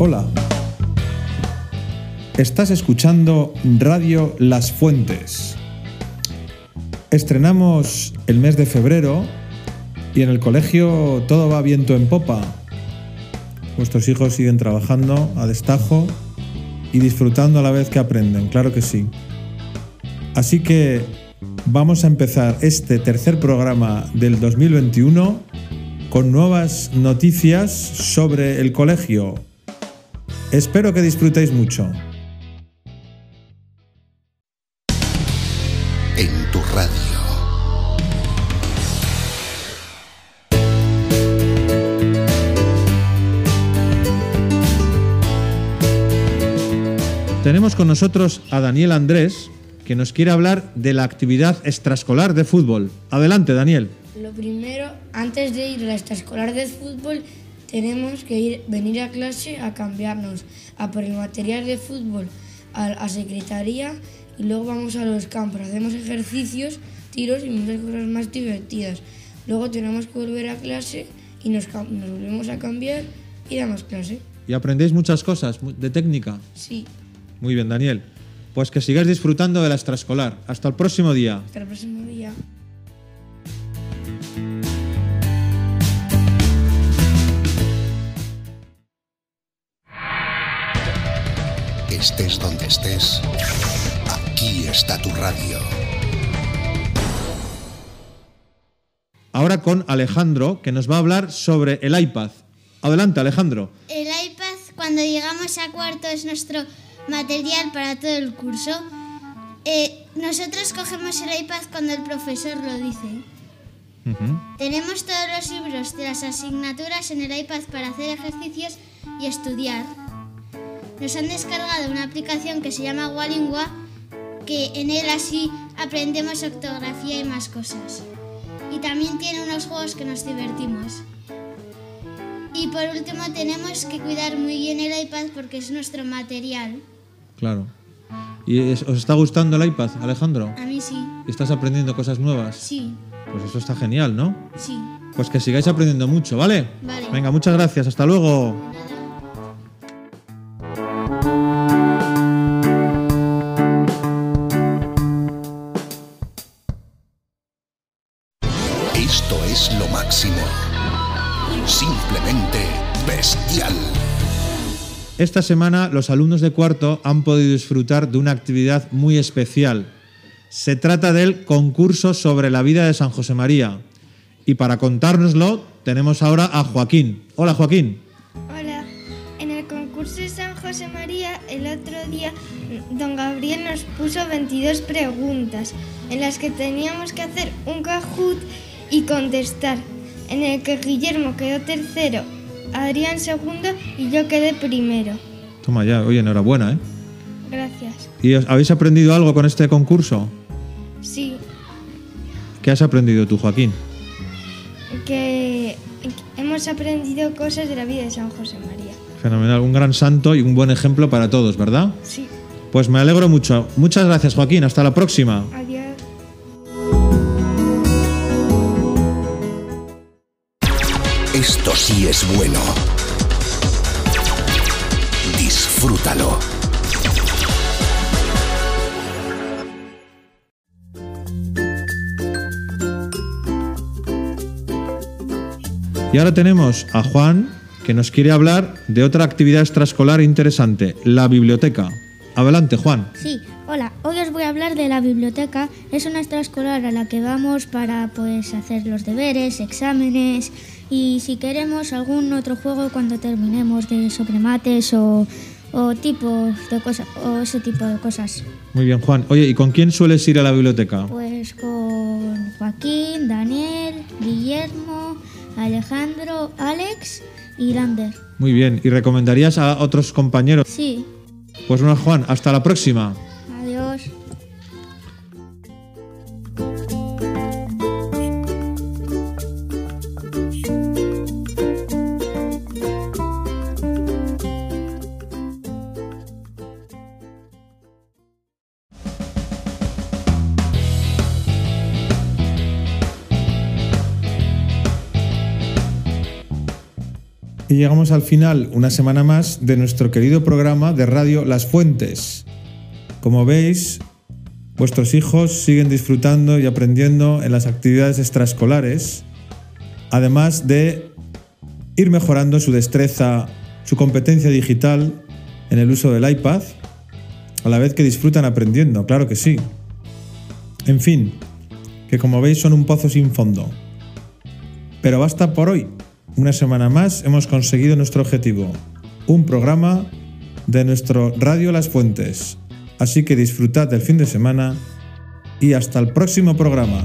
Hola. Estás escuchando Radio Las Fuentes. Estrenamos el mes de febrero y en el colegio todo va viento en popa. Vuestros hijos siguen trabajando a destajo y disfrutando a la vez que aprenden, claro que sí. Así que vamos a empezar este tercer programa del 2021 con nuevas noticias sobre el colegio. Espero que disfrutéis mucho. En tu radio. Tenemos con nosotros a Daniel Andrés, que nos quiere hablar de la actividad extraescolar de fútbol. Adelante, Daniel. Lo primero, antes de ir a la extraescolar de fútbol, tenemos que ir, venir a clase a cambiarnos, a por el material de fútbol a, a secretaría y luego vamos a los campos, hacemos ejercicios, tiros y muchas cosas más divertidas. Luego tenemos que volver a clase y nos, nos volvemos a cambiar y damos clase. Y aprendéis muchas cosas de técnica. Sí, Muy bien, Daniel. Pues que sigáis disfrutando de la extraescolar. Hasta el próximo día. hasta el próximo día. Estés donde estés, aquí está tu radio. Ahora con Alejandro, que nos va a hablar sobre el iPad. Adelante, Alejandro. El iPad cuando llegamos a cuarto es nuestro material para todo el curso. Eh, nosotros cogemos el iPad cuando el profesor lo dice. Tenemos todos los libros de las asignaturas en el iPad para hacer ejercicios y estudiar. Nos han descargado una aplicación que se llama Walingua, que en él así aprendemos ortografía y más cosas. Y también tiene unos juegos que nos divertimos. Y por último tenemos que cuidar muy bien el iPad porque es nuestro material. Claro. ¿Y es- os está gustando el iPad, Alejandro? A mí sí, ¿Estás aprendiendo cosas nuevas? sí, Pues eso está genial, ¿no? sí. Pues que sigáis aprendiendo mucho, ¿vale? Vale. Venga, muchas gracias. Hasta luego. Esto es lo máximo. Simplemente bestial. Esta semana los alumnos de cuarto han podido disfrutar de una actividad muy especial. Se trata del concurso sobre la vida de San José María. Y para contárnoslo tenemos ahora a Joaquín. Hola Joaquín. Hola, en el concurso de San José María el otro día don Gabriel nos puso 22 preguntas en las que teníamos que hacer un cajut y contestar, en el que Guillermo quedó tercero, Adrián segundo y yo quedé primero. Toma ya, oye, enhorabuena, ¿eh? Gracias. ¿Y os- habéis aprendido algo con este concurso? Sí, ¿Qué has aprendido tú, Joaquín? que hemos aprendido cosas de la vida de San José María. Fenomenal, un gran santo y un buen ejemplo para todos, ¿verdad? Sí, Pues me alegro mucho. Muchas gracias, Joaquín. Hasta la próxima. adiós. Esto sí es bueno. Disfrútalo. Y ahora tenemos a Juan, que nos quiere hablar de otra actividad extraescolar interesante, la biblioteca. Adelante, Juan. Sí, hola. Hoy os voy a hablar de la biblioteca. Es una extraescolar a la que vamos para pues hacer los deberes, exámenes y si queremos algún otro juego cuando terminemos de sobremates o, o tipo de cosas o ese tipo de cosas. Muy bien, Juan. Oye, ¿y con quién sueles ir a la biblioteca? Pues con Joaquín, Daniel, Guillermo, Alejandro, Alex y Lander. Muy bien. ¿Y recomendarías a otros compañeros? Sí, Pues bueno, Juan, hasta la próxima. Y llegamos al final, una semana más, de nuestro querido programa de radio Las Fuentes. Como veis, vuestros hijos siguen disfrutando y aprendiendo en las actividades extraescolares, además de ir mejorando su destreza, su competencia digital en el uso del iPad, a la vez que disfrutan aprendiendo, claro que sí. En fin, que como veis son un pozo sin fondo. Pero basta por hoy. Una semana más hemos conseguido nuestro objetivo, un programa de nuestro Radio Las Fuentes. Así que disfrutad del fin de semana y hasta el próximo programa.